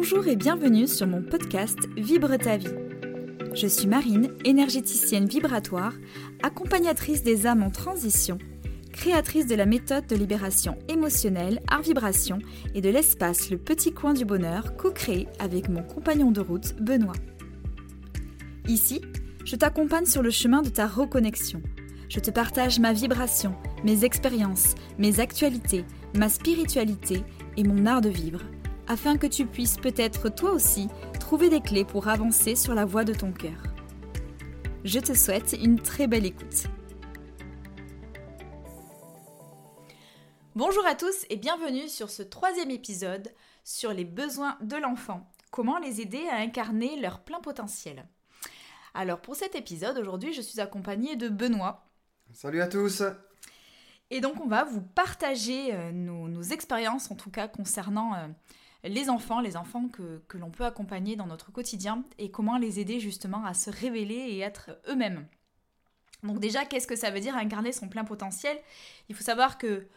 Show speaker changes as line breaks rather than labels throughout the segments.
Bonjour et bienvenue sur mon podcast Vibre ta vie. Je suis Marine, énergéticienne vibratoire, accompagnatrice des âmes en transition, créatrice de la méthode de libération émotionnelle Art Vibration et de l'espace Le Petit Coin du Bonheur co-créé avec mon compagnon de route Benoît. Ici, je t'accompagne sur le chemin de ta reconnexion. Je te partage ma vibration, mes expériences, mes actualités, ma spiritualité et mon art de vivre afin que tu puisses peut-être toi aussi trouver des clés pour avancer sur la voie de ton cœur. Je te souhaite une très belle écoute. Bonjour à tous et bienvenue sur ce troisième épisode sur les besoins de l'enfant. Comment les aider à incarner leur plein potentiel. Alors pour cet épisode, aujourd'hui je suis accompagnée de Benoît.
Salut à tous
Et donc on va vous partager euh, nos, expériences en tout cas concernant euh, les enfants, les enfants que, l'on peut accompagner dans notre quotidien et comment les aider justement à se révéler et être eux-mêmes. Donc déjà, qu'est-ce que ça veut dire incarner son plein potentiel? Il faut savoir que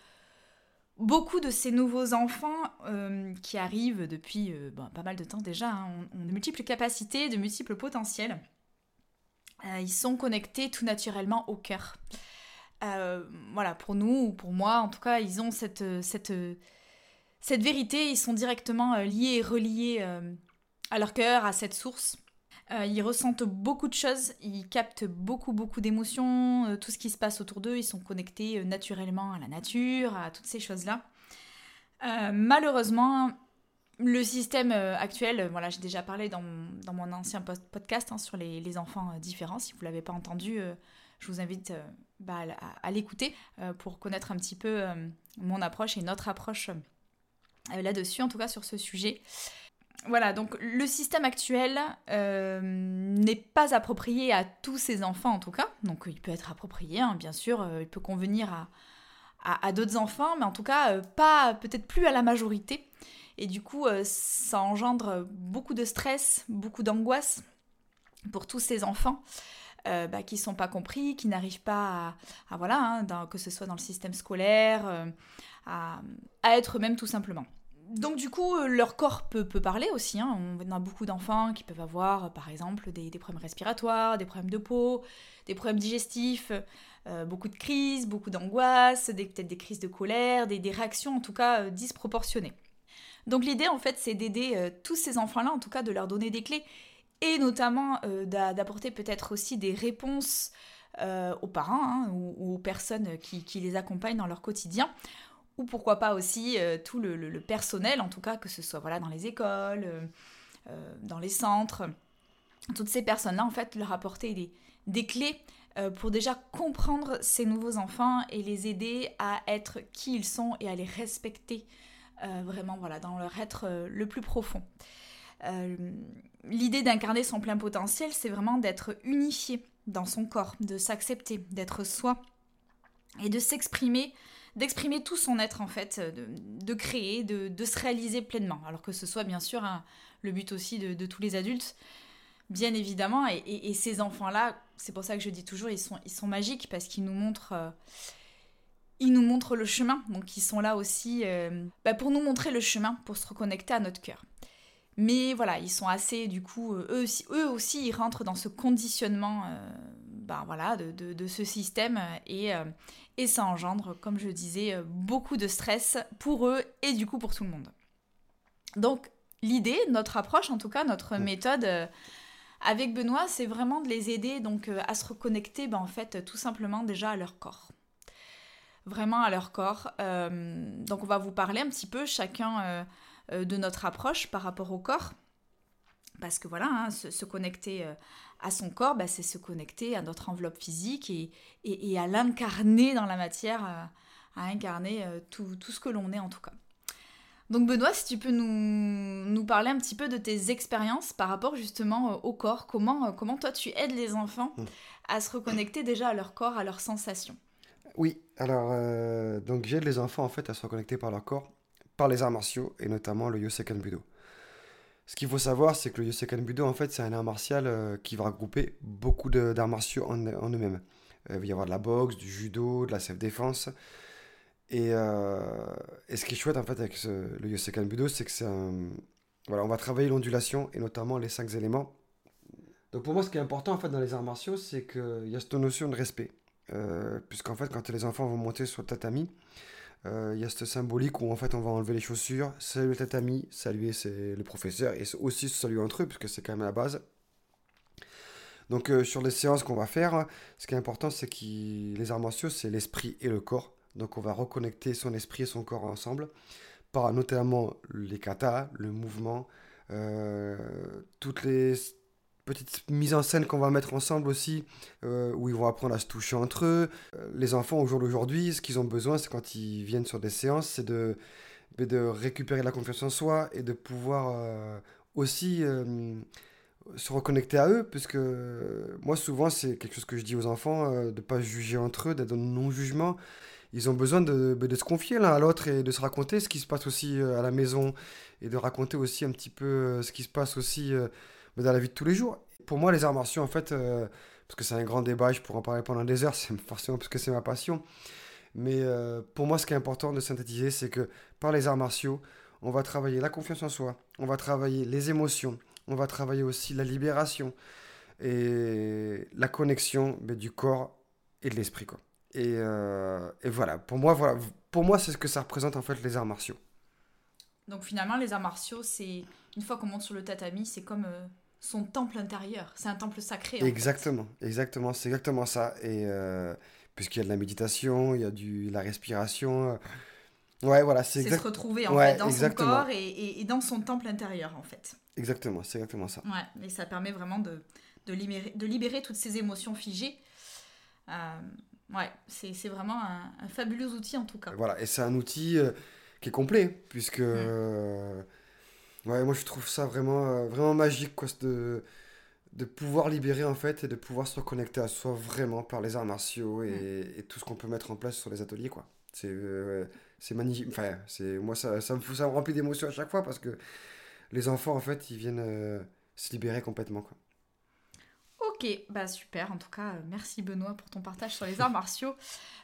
beaucoup de ces nouveaux enfants euh, qui arrivent depuis euh, pas mal de temps déjà hein, ont, de multiples capacités, de multiples potentiels. Euh, ils sont connectés tout naturellement au cœur. voilà, pour nous ou pour moi, en tout cas, ils ont cette, cette cette vérité, ils sont directement euh, liés et reliés euh, à leur cœur, à cette source. Euh, ils ressentent beaucoup de choses, ils captent beaucoup, beaucoup d'émotions, tout ce qui se passe autour d'eux, ils sont connectés naturellement à la nature, à toutes ces choses-là. malheureusement, le système actuel, voilà, j'ai déjà parlé dans, mon ancien podcast hein, sur les, enfants différents. Si vous ne l'avez pas entendu, je vous invite bah, à, l'écouter pour connaître un petit peu mon approche et notre approche là-dessus, en tout cas sur ce sujet. Voilà, donc le système actuel euh, n'est pas approprié à tous ces enfants en tout cas. Donc il peut être approprié, hein, bien sûr, euh, il peut convenir à, à, d'autres enfants, mais en tout cas pas peut-être plus à la majorité. Et du coup, ça engendre beaucoup de stress, beaucoup d'angoisse pour tous ces enfants. Bah, qui ne sont pas compris, qui n'arrivent pas à, voilà, hein, que ce soit dans le système scolaire, à, être eux-mêmes tout simplement. Donc du coup, euh, leur corps peut, parler aussi. Hein. On a beaucoup d'enfants qui peuvent avoir, par exemple, des, problèmes respiratoires, des problèmes de peau, des problèmes digestifs, euh, beaucoup de crises, beaucoup d'angoisse, peut-être des crises de colère, des, réactions en tout cas euh, disproportionnées. Donc l'idée en fait, c'est d'aider tous ces enfants-là, en tout cas de leur donner des clés et notamment d'apporter peut-être aussi des réponses aux parents hein, ou, aux personnes qui les accompagnent dans leur quotidien ou pourquoi pas aussi euh, tout le, personnel, en tout cas, que ce soit voilà, dans les écoles, euh, euh, dans les centres. Toutes ces personnes-là, en fait, leur apporter des, des clés pour déjà comprendre ces nouveaux enfants et les aider à être qui ils sont et à les respecter vraiment voilà, dans leur être le plus profond. L'idée d'incarner son plein potentiel, c'est vraiment d'être unifié dans son corps, de s'accepter, d'être soi et de s'exprimer d'exprimer tout son être en fait, euh, de, créer, de, se réaliser pleinement. Alors que ce soit bien sûr le but aussi de, tous les adultes, bien évidemment. Et, ces enfants-là, c'est pour ça que je dis toujours, ils sont, ils sont magiques parce qu'ils nous montrent... Euh, ils nous montrent le chemin, donc ils sont là aussi euh, bah, pour nous montrer le chemin, pour se reconnecter à notre cœur. Mais voilà, ils sont assez, du coup, eux aussi, eux aussi ils rentrent dans ce conditionnement ben voilà, de, ce système et, euh, et ça engendre, comme je disais, euh, beaucoup de stress pour eux et du coup pour tout le monde. Donc l'idée, notre approche, en tout cas notre méthode euh, avec Benoît, c'est vraiment de les aider donc à se reconnecter, ben, en fait, tout simplement déjà à leur corps. Vraiment à leur corps. donc on va vous parler un petit peu chacun de notre approche par rapport au corps. Parce que voilà, hein, se, connecter euh, à son corps, bah, c'est se connecter à notre enveloppe physique et, et, à l'incarner dans la matière, euh, à, incarner euh, tout, tout, ce que l'on est en tout cas. Donc Benoît, si tu peux nous, nous, parler un petit peu de tes expériences par rapport justement au corps, comment, comment toi tu aides les enfants mmh. à se reconnecter déjà à leur corps, à leurs sensations?
Oui, alors donc j'aide les enfants en fait à se reconnecter par leur corps, par les arts martiaux et notamment le Yosekan Budo. Ce qu'il faut savoir, c'est que le Yosekan Budo, en fait, c'est un art martial euh, qui va regrouper beaucoup d'arts martiaux en, eux-mêmes. Euh, il va y avoir de la boxe, du judo, de la self-défense. Et, euh, ce qui est chouette, en fait, avec le Yosekan Budo, c'est que c'est Voilà, on va travailler l'ondulation et notamment les cinq éléments. Donc pour moi, ce qui est important en fait dans les arts martiaux, c'est qu'il y a cette notion de respect. Puisqu'en fait, quand les enfants vont monter sur le tatami, euh, il y a cette symbolique où en fait on va enlever les chaussures, saluer le tatami, saluer le professeur et aussi saluer entre eux, puisque c'est quand même la base. Donc euh, sur les séances qu'on va faire, ce qui est important, c'est que les arts martiaux, c'est l'esprit et le corps. Donc on va reconnecter son esprit et son corps ensemble, par notamment les katas, le mouvement, toutes les petite mise en scène qu'on va mettre ensemble aussi, euh, où ils vont apprendre à se toucher entre eux. Euh, les enfants, au jour d'aujourd'hui, ce qu'ils ont besoin, c'est quand ils viennent sur des séances, c'est de, de récupérer la confiance en soi et de pouvoir euh, aussi se reconnecter à eux, puisque moi, souvent, c'est quelque chose que je dis aux enfants, de ne pas juger entre eux, d'être dans le non-jugement. Ils ont besoin de, de se confier l'un à l'autre et de se raconter ce qui se passe aussi à la maison et de raconter aussi un petit peu ce qui se passe aussi dans la vie de tous les jours. Pour moi, les arts martiaux, en fait, euh, parce que c'est un grand débat, je pourrais en parler pendant des heures, c'est forcément parce que c'est ma passion. Mais euh, pour moi, ce qui est important de synthétiser, c'est que par les arts martiaux, on va travailler la confiance en soi, on va travailler les émotions, on va travailler aussi la libération et la connexion mais, du corps et de l'esprit. Euh, et, voilà, pour moi, voilà, moi c'est ce que ça représente en fait les arts martiaux.
Donc finalement, les arts martiaux, c'est une fois qu'on monte sur le tatami, c'est comme son temple intérieur. C'est un temple sacré.
exactement, exactement, c'est exactement ça. Et euh, puisqu'il y a de la méditation, il y a du la respiration. Euh, ouais, voilà,
c'est se retrouver en fait dans son corps et, dans son temple intérieur en fait.
Exactement, c'est exactement ça.
Ouais, et ça permet vraiment de, de, libérer, de libérer toutes ces émotions figées. Euh, ouais, c'est vraiment un, fabuleux outil en tout cas.
Voilà, et c'est un outil qui est complet, puisque. Ouais, moi je trouve ça vraiment, euh, vraiment magique quoi, de, de pouvoir libérer en fait et de pouvoir se reconnecter à soi vraiment par les arts martiaux et, et tout ce qu'on peut mettre en place sur les ateliers quoi. C'est euh, magnifique. Enfin, moi ça, ça, me, ça me remplit d'émotions à chaque fois parce que les enfants en fait ils viennent euh, se libérer complètement quoi.
Ok, bah super. En tout cas, euh, merci Benoît pour ton partage sur les arts martiaux.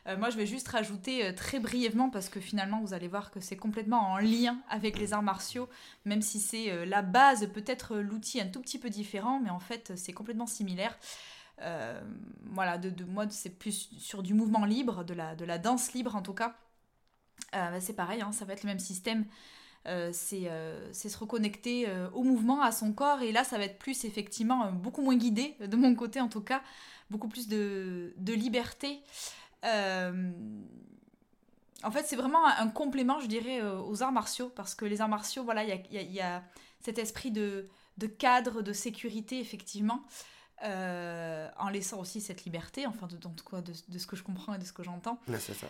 Euh, moi, je vais juste rajouter euh, très brièvement parce que finalement, vous allez voir que c'est complètement en lien avec les arts martiaux, même si c'est la base, peut-être l'outil un tout petit peu différent, mais en fait, c'est complètement similaire. voilà, de, moi, c'est plus sur du mouvement libre, de la, de la danse libre en tout cas. Bah, c'est pareil, hein, ça va être le même système. Euh, euh, c'est se reconnecter euh, au mouvement, à son corps. Et là, ça va être plus effectivement beaucoup moins guidé, de mon côté en tout cas, beaucoup plus de, liberté. en fait, c'est vraiment un, complément, je dirais, aux arts martiaux, parce que les arts martiaux, voilà, il y a, cet esprit de, cadre, de sécurité, effectivement. en laissant aussi cette liberté, enfin de, de, de, ce que je comprends et de ce que j'entends.
c'est ça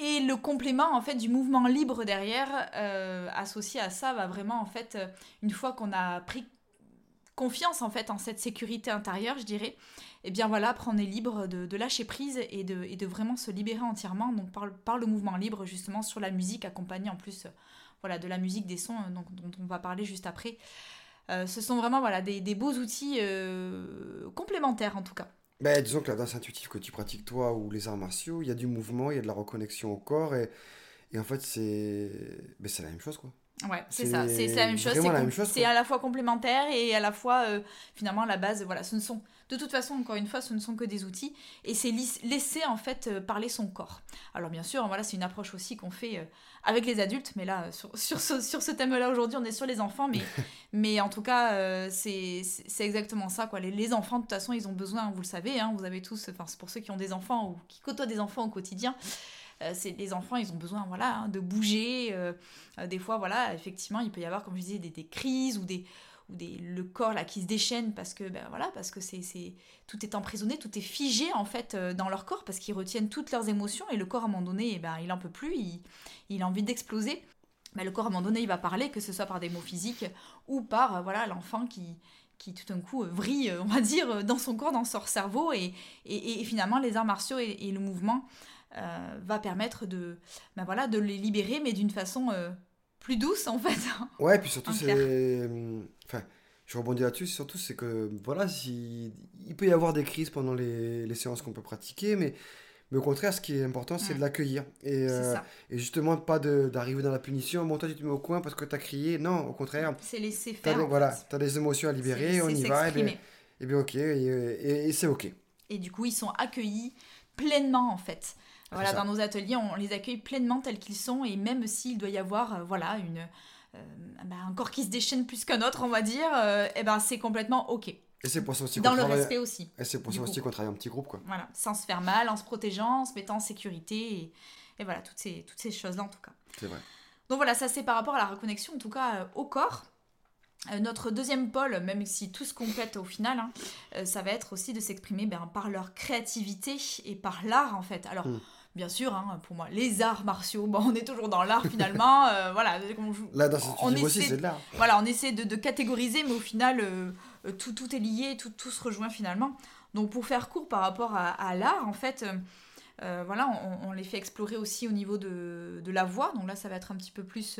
et le complément en fait du mouvement libre derrière euh, associé à ça va vraiment en fait euh, une fois qu'on a pris confiance en fait en cette sécurité intérieure je dirais et eh bien voilà après est libre de, lâcher prise et de, vraiment se libérer entièrement. Par, le mouvement libre justement sur la musique accompagnée en plus euh, voilà de la musique des sons dont on va parler juste après. Ce sont vraiment voilà des beaux outils complémentaires en tout cas
ben, disons que la danse intuitive que tu pratiques toi ou les arts martiaux, il y a du mouvement, il y a de la reconnexion au corps et, et en fait c'est ben, c'est la même chose quoi.
Ouais, c'est ça, c'est la même chose. C'est à la fois complémentaire et à la fois euh, finalement la base. Voilà, ce ne sont de toute façon encore une fois, ce ne sont que des outils et c'est laisser en fait euh, parler son corps. Alors bien sûr, voilà, c'est une approche aussi qu'on fait euh, avec les adultes, mais là sur, sur ce, sur ce thème-là aujourd'hui, on est sur les enfants, mais mais en tout cas c'est exactement ça quoi. Les, les, enfants de toute façon, ils ont besoin, vous le savez, hein, vous avez tous, enfin c'est pour ceux qui ont des enfants ou qui côtoient des enfants au quotidien. Euh, les enfants, ils ont besoin voilà, hein, de bouger. Euh, euh, des fois, voilà, effectivement, il peut y avoir, comme je disais, des, crises ou des, ou le corps là qui se déchaîne parce que ben parce que c'est, tout est emprisonné tout est figé en fait dans leur corps parce qu'ils retiennent toutes leurs émotions et le corps à un moment donné eh ben il en peut plus il, a envie d'exploser. Mais le corps à un moment donné il va parler que ce soit par des mots physiques ou par voilà l'enfant qui qui tout d'un coup vrille on va dire dans son corps dans son cerveau et, et, finalement les arts martiaux et, le mouvement euh, va permettre de, ben voilà, de les libérer, mais d'une façon euh, plus douce en fait.
Ouais, et puis surtout, c'est. Enfin, je rebondis là-dessus, surtout, c'est que voilà, si... il peut y avoir des crises pendant les, les séances qu'on peut pratiquer, mais, Mais au contraire, ce qui est important, c'est
Mm.
de l'accueillir. Et, euh, et justement, pas de- d'arriver dans la punition. Bon, toi, tu te mets au coin parce que tu as crié. Non, au contraire.
C'est laisser
Tu as,
faire. en
voilà,
fait.
t'as des émotions à libérer, on y va, et bien, et bien ok, et c'est ok.
Et du coup, ils sont accueillis pleinement en fait. Voilà, dans nos ateliers, on les accueille pleinement tels qu'ils sont et même s'il doit y avoir euh, voilà une euh, bah, un corps qui se déchaîne plus qu'un autre, on va dire, et ben c'est complètement ok.
Et c'est pour ça aussi
Dans
qu'on
le
travaille,
respect aussi.
et c'est pour ça aussi qu'on travaille en petit groupe, quoi.
Voilà, sans se faire mal, en se protégeant, en se mettant en sécurité et, et voilà toutes ces toutes ces choses là en tout cas.
C'est vrai.
Donc voilà, ça c'est par rapport à la reconnexion, en tout cas euh, au corps. Euh, notre deuxième pôle, même si tout se complète au final, hein, euh, ça va être aussi de s'exprimer ben, par leur créativité et par l'art en fait. Alors,
Mm.
Bien sûr, hein, pour moi, les arts martiaux, bon, on est toujours dans l'art finalement. euh, voilà, on, joue-
Là, dans ce
on
aussi,
essaie
c'est de l'art.
voilà, on essaie de, de catégoriser, mais au final, euh, euh, tout, tout est lié, tout, tout se rejoint finalement. Donc, pour faire court par rapport à, à l'art, en fait, euh, voilà, on, on les fait explorer aussi au niveau de, de la voix. Donc là, ça va être un petit peu plus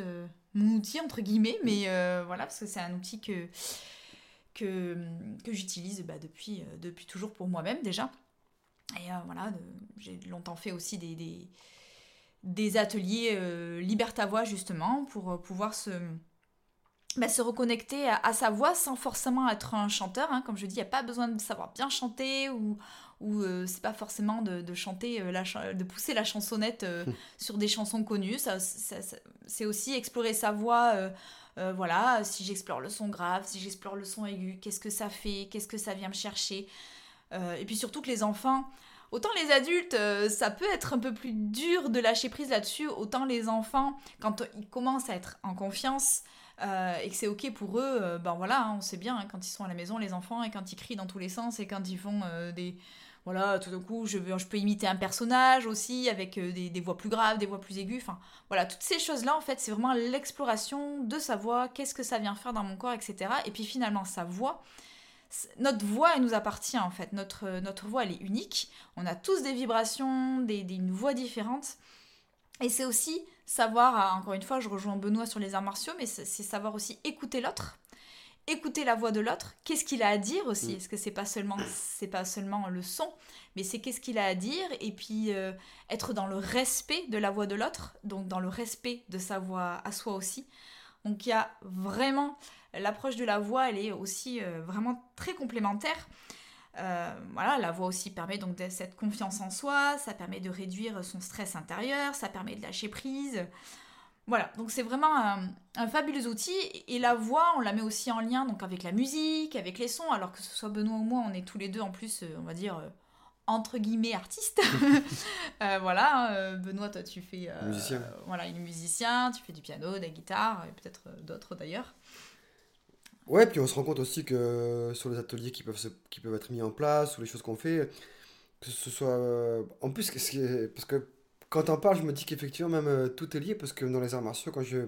mon outil, entre guillemets, mais voilà, parce que c'est un outil que, que, que j'utilise bah, depuis, depuis toujours pour moi-même déjà. Et euh, voilà, j'ai longtemps fait aussi des, des, des ateliers euh, Liberta Voix, justement, pour euh, pouvoir se, bah, se reconnecter à, à sa voix sans forcément être un chanteur. hein. Comme je dis, il n'y a pas besoin de savoir bien chanter ou, ou euh, c'est pas forcément de, de chanter, euh, la de pousser la chansonnette euh, sur des chansons connues. Ça, ça- ça- c'est aussi explorer sa voix. voilà, si j'explore le son grave, si j'explore le son aigu, qu'est-ce que ça fait, qu'est-ce que ça vient me chercher? Euh, et puis surtout que les enfants, autant les adultes, euh, ça peut être un peu plus dur de lâcher prise là-dessus, autant les enfants, quand ils commencent à être en confiance euh, et que c'est ok pour eux, ben voilà, hein, on sait bien hein, quand ils sont à la maison, les enfants, et quand ils crient dans tous les sens, et quand ils font des. Voilà, tout d'un coup, je, je peux imiter un personnage aussi, avec des, des voix plus graves, des voix plus aiguës. Enfin, voilà, toutes ces choses-là, en fait, c'est vraiment l'exploration de sa voix, qu'est-ce que ça vient faire dans mon corps, etc. Et puis finalement, sa voix, notre voix, elle nous appartient, en fait. Notre, notre voix, elle est unique. On a tous des vibrations, des, des- une voix différente. Et c'est aussi savoir, ah, encore une fois, je rejoins Benoît sur les arts martiaux, mais c'est savoir aussi écouter l'autre, écouter la voix de l'autre, qu'est-ce qu'il a à dire aussi,
Mm.
est-ce que c'est pas seulement c'est pas seulement le son, mais c'est qu'est-ce qu'il a à dire, et puis euh, être dans le respect de la voix de l'autre, donc dans le respect de sa voix à soi aussi. Donc il y a vraiment l'approche de la voix, elle est aussi euh, vraiment très complémentaire. Euh, voilà, la voix aussi permet donc de cette confiance en soi, ça permet de réduire son stress intérieur, ça permet de lâcher prise. Voilà, donc c'est vraiment un, un fabuleux outil. Et la voix, on la met aussi en lien donc avec la musique, avec les sons, alors que ce soit Benoît ou moi, on est tous les deux en plus, euh, on va dire, entre guillemets, artistes. Euh, voilà, hein, euh, Benoît, toi tu fais... euh,
Musicien.
voilà, il est musicien, tu fais du piano, de la guitare, et peut-être d'autres d'ailleurs.
Ouais, puis on se rend compte aussi que sur les ateliers qui peuvent, se- qui peuvent être mis en place, ou les choses qu'on fait, que ce soit... euh, En plus, parce que quand on parle, je me dis qu'effectivement, même euh, tout est lié, parce que dans les arts martiaux, quand, je,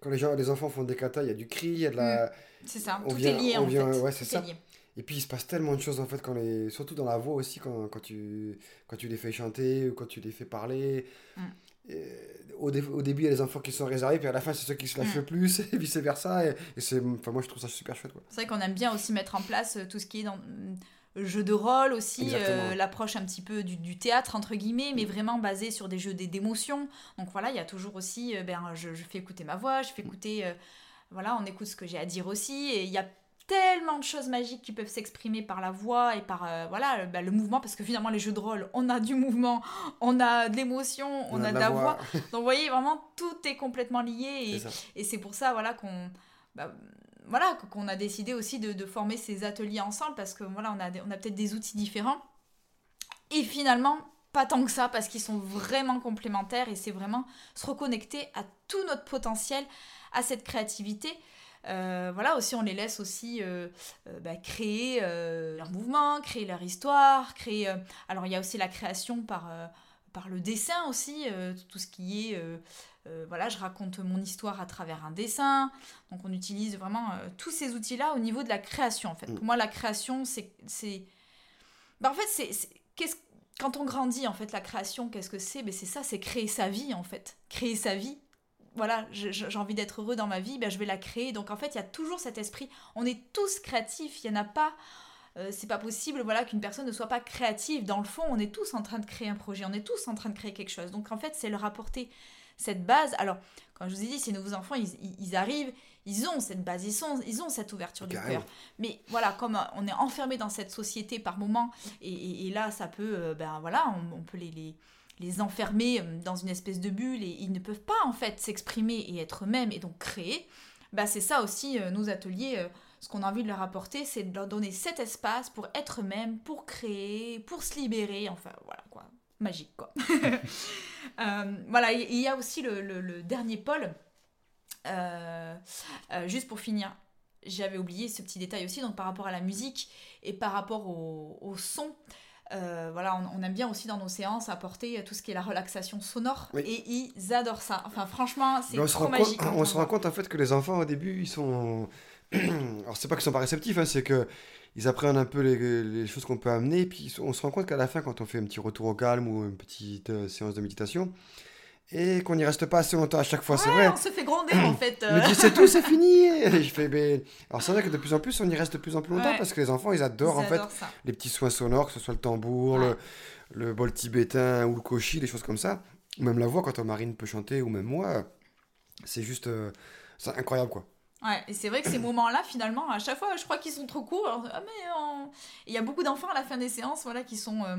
quand les, gens, les enfants font des katas, il y a du cri, il y a de la...
C'est ça,
On
tout
vient-
est lié
on
en
vient-
fait.
ouais, c'est ça. Et puis il se passe tellement de choses en fait, quand les... surtout dans la voix aussi, quand, quand, tu, quand tu les fais chanter ou quand tu les fais parler.
Mm.
Au, dé- au début, il y a les enfants qui sont réservés, puis à la fin, c'est ceux qui se lâchent
Mm.
le plus, et vice versa. Et, et c'est, enfin, moi, je trouve ça super chouette.
C'est vrai qu'on aime bien aussi mettre en place euh, tout ce qui est dans euh, jeu de rôle aussi, euh, l'approche un petit peu du, du théâtre entre guillemets, mais vraiment basé sur des jeux d'é- d'émotions. Donc voilà, il y a toujours aussi, euh, ben, je, je fais écouter ma voix, je fais écouter, voilà, on écoute ce que j'ai à dire aussi, et il y a tellement de choses magiques qui peuvent s'exprimer par la voix et par euh, voilà le- ben, le mouvement parce que finalement les jeux de rôle on a du mouvement on a de l'émotion on, a de la voix donc vous voyez vraiment tout est complètement lié et,
C'est ça.
et c'est pour ça, voilà, qu'on bah, voilà, qu'on a décidé aussi de, de former ces ateliers ensemble parce que voilà, on a, on a peut-être des outils différents. Et finalement, pas tant que ça parce qu'ils sont vraiment complémentaires et c'est vraiment se reconnecter à tout notre potentiel, à cette créativité. Euh, voilà, aussi on les laisse aussi euh, euh, bah, créer leur mouvement, créer leur histoire, créer... alors il y a aussi la création par, par le dessin aussi, euh, tout ce qui est... euh, euh, voilà, je raconte mon histoire à travers un dessin. Donc on utilise vraiment tous ces outils-là au niveau de la création en fait.
Mm.
Pour moi la création c'est c'est bah, en fait c'est c'est- qu'est-ce quand on grandit en fait la création qu'est-ce que c'est? Ben, c'est ça, c'est créer sa vie en fait. Créer sa vie. Voilà, j'ai envie d'être heureux dans ma vie, ben, je vais la créer. Donc en fait, il y a toujours cet esprit. On est tous créatifs, il y en a pas euh, c'est pas possible voilà qu'une personne ne soit pas créative. Dans le fond, on est tous en train de créer un projet, on est tous en train de créer quelque chose. Donc en fait, c'est leur apporter cette base. Alors, quand je vous ai dit, ces nouveaux enfants, ils, arrivent, ils ont cette base, ils, sont, ils ont cette ouverture du cœur. Mais voilà, comme on est enfermé dans cette société par moment, et, là, ça peut, euh, ben voilà, on, peut les, les, les, enfermer euh, dans une espèce de bulle et ils ne peuvent pas en fait s'exprimer et être eux-mêmes et donc créer. Ben, c'est ça aussi, nos ateliers ce qu'on a envie de leur apporter, c'est de leur donner cet espace pour être eux-mêmes, pour créer, pour se libérer, enfin voilà quoi, magique quoi. Euh, voilà, il y a aussi le, dernier pôle, euh, euh, juste pour finir, j'avais oublié ce petit détail aussi, donc par rapport à la musique et par rapport au, son. Voilà, on, aime bien aussi dans nos séances apporter tout ce qui est la relaxation sonore et ils adorent ça. Enfin, franchement, c'est trop magique.
on se rend compte en fait que les enfants au début ils sont alors c'est pas qu'ils sont pas réceptifs, hein, c'est que ils apprennent un peu les, choses qu'on peut amener, puis on se rend compte qu'à la fin, quand on fait un petit retour au calme ou une petite euh, séance de méditation, et qu'on n'y reste pas assez longtemps à chaque fois, c'est vrai.
on se fait gronder en fait.
Mais tu c'est tout, c'est fini. je fais, ben... Alors c'est vrai que de plus en plus, on y reste de plus en plus longtemps parce que les enfants, ils adorent en fait les petits soins sonores, que ce soit le tambour, le, le, bol tibétain ou le koshi, des choses comme ça. Ou même la voix quand Marine peut chanter, ou même moi, c'est juste, euh, c'est incroyable quoi.
Ouais, et c'est vrai que ces moments-là, finalement, à chaque fois, je crois qu'ils sont trop courts. Ah, mais il y a beaucoup d'enfants à la fin des séances, voilà, qui sont. Euh,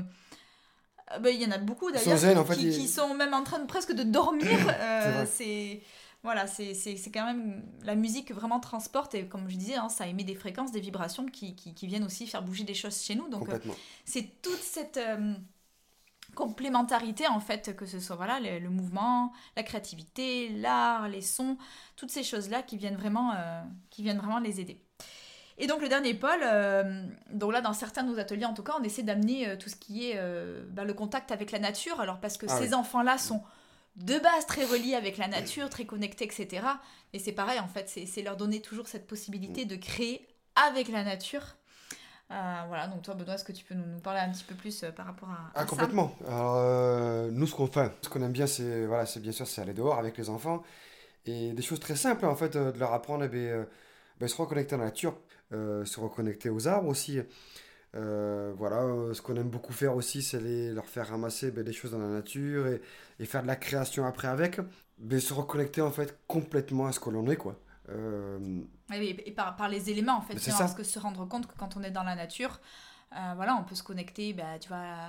ah, bah, il y en a beaucoup d'ailleurs qui, qui, sont même en train de presque de dormir. Euh, c'est voilà, c'est quand même la musique vraiment transporte et comme je disais, hein, ça émet des fréquences, des vibrations qui, qui, qui, viennent aussi faire bouger des choses chez nous. Donc euh, c'est toute cette complémentarité en fait, que ce soit voilà le, mouvement, la créativité, l'art, les sons, toutes ces choses-là qui viennent vraiment, euh, qui viennent vraiment les aider. Et donc le dernier pôle, euh, donc là dans certains de nos ateliers en tout cas, on essaie d'amener euh, tout ce qui est bah, le contact avec la nature, alors parce que ah ces enfants-là sont de base très reliés avec la nature, très connectés, etc. Et c'est pareil en fait, c'est leur donner toujours cette possibilité de créer avec la nature. Euh, voilà, donc toi, Benoît, est-ce que tu peux nous, parler un petit peu plus euh, par rapport à,
ah, complètement. Alors, euh, nous, ce qu'on fait, ce qu'on aime bien, c'est voilà, c'est bien sûr, c'est aller dehors avec les enfants. Et des choses très simples en fait, de leur apprendre, eh bien, ben, se reconnecter à la nature, se reconnecter aux arbres aussi. voilà, ce qu'on aime beaucoup faire aussi, c'est leur faire ramasser ben, des choses dans la nature et, et, faire de la création après avec. Mais ben, se reconnecter en fait complètement à ce que l'on est, quoi.
Euh, et, par, par, les éléments, en fait. Parce que se rendre compte que quand on est dans la nature, euh, voilà, on peut se connecter, bah, tu vois,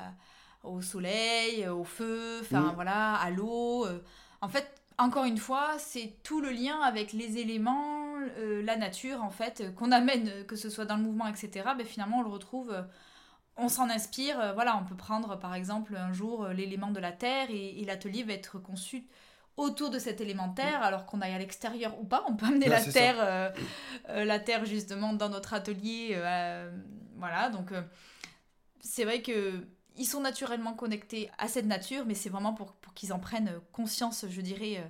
au soleil, au feu, enfin, mm. voilà, à l'eau. Euh. En fait, encore une fois, c'est tout le lien avec les éléments, la nature, en fait, qu'on amène, que ce soit dans le mouvement, etc. Ben, finalement, on le retrouve on s'en inspire. voilà, on peut prendre par exemple un jour l'élément de la terre et, et l'atelier va être conçu autour de cet élémentaire, alors qu'on aille à l'extérieur ou pas, on peut amener la terre, euh, euh, la terre justement dans notre atelier, euh, voilà. Donc c'est vrai que ils sont naturellement connectés à cette nature, mais c'est vraiment pour, qu'ils en prennent conscience, je dirais,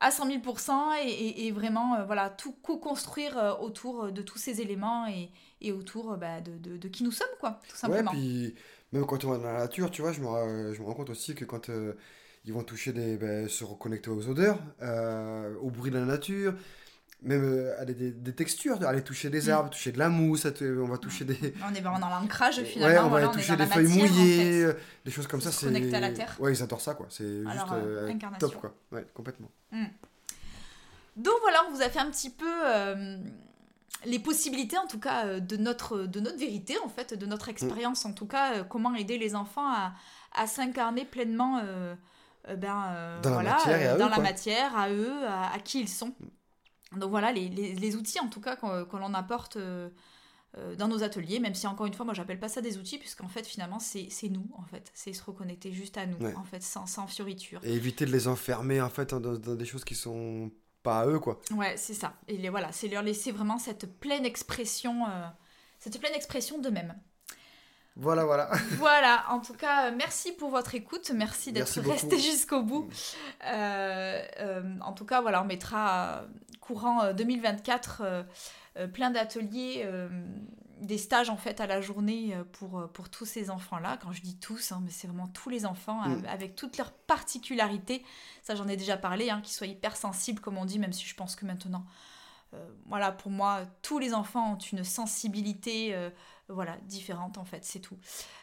à 100 000 et, et, vraiment, voilà, tout co-construire autour de tous ces éléments et, et autour bah, de, de, qui nous sommes, quoi, tout simplement.
Ouais, puis même quand on est dans la nature, tu vois, je me, je me rends compte aussi que quand ils vont toucher des, ben, se reconnecter aux odeurs, euh, au bruit de la nature, même euh, à des, des, textures, aller toucher des mm. arbres, toucher de la mousse, on va toucher des...
On est vraiment dans l'ancrage finalement.
on va aller toucher des feuilles mouillées, euh, des choses comme ça.
Se connecter à la terre.
Ouais, ils adorent ça, quoi. C'est juste top, quoi. Ouais, complètement. Mm.
Donc voilà, on vous a fait un petit peu les possibilités, en tout cas, de notre, de notre vérité, en fait, de notre mm. expérience, en tout cas, comment aider les enfants à, à s'incarner pleinement euh, ben, euh, dans, voilà, la, matière, à dans eux, la matière, à eux, à, qui ils sont. Donc voilà, les, les, outils en tout cas qu'on l'on apporte euh, dans nos ateliers, même si encore une fois, moi j'appelle pas ça des outils, puisqu'en fait finalement c'est nous, en fait, c'est se reconnecter juste à nous, en fait, sans, sans fioriture.
Et éviter de les enfermer en fait dans, dans des choses qui sont pas à eux, quoi.
Ouais, c'est ça. Et les, voilà, c'est leur laisser vraiment cette pleine expression, cette pleine expression d'eux-mêmes.
Voilà, voilà.
voilà, en tout cas, merci pour votre écoute. Merci d'être resté jusqu'au bout. Euh, euh, en tout cas, voilà, on mettra courant 2024 euh, plein d'ateliers, des stages en fait à la journée pour, pour tous ces enfants-là. Quand je dis tous, hein, mais c'est vraiment tous les enfants mm. avec toutes leurs particularités. Ça, j'en ai déjà parlé, hein, qu'ils soient hypersensibles, comme on dit, même si je pense que maintenant. voilà, pour moi, tous les enfants ont une sensibilité voilà, différentes en fait, c'est tout.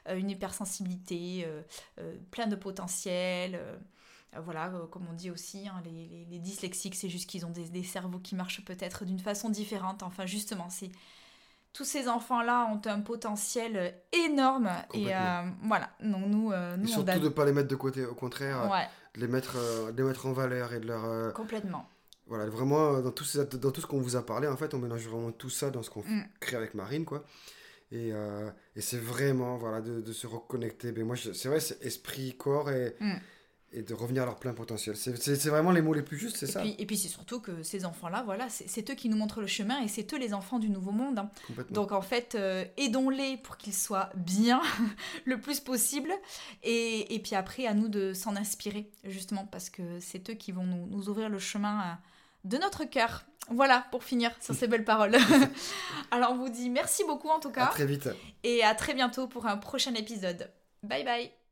une hypersensibilité, plein de potentiel. voilà, comme on dit aussi, hein, les, dyslexiques, c'est juste qu'ils ont des, des cerveaux qui marchent peut-être d'une façon différente. Enfin, justement, c'est tous ces enfants-là ont un potentiel énorme. Et voilà, non, nous, nous
et surtout de ne pas les mettre de côté, au contraire, de les mettre, de les mettre en valeur et de leur...
Complètement.
Voilà, vraiment, dans tout, dans tout ce qu'on vous a parlé, en fait, on mélange vraiment tout ça dans ce qu'on mm. crée avec Marine, quoi. Et, euh, et c'est vraiment, voilà, de, de, se reconnecter. Mais moi, c'est vrai, c'est esprit, corps et, mm. et de revenir à leur plein potentiel. C'est vraiment les mots les plus justes, c'est ça.
Puis, et puis, c'est surtout que ces enfants-là, voilà, c'est eux qui nous montrent le chemin et c'est eux les enfants du nouveau monde. Hein. Donc, en fait, euh, aidons-les pour qu'ils soient bien le plus possible. Et, et, puis après, à nous de s'en inspirer, justement, parce que c'est eux qui vont nous, nous ouvrir le chemin. À, de notre cœur. Voilà, pour finir sur ces belles paroles. Alors, on vous dit merci beaucoup en tout cas.
À très vite.
Et à très bientôt pour un prochain épisode. Bye bye.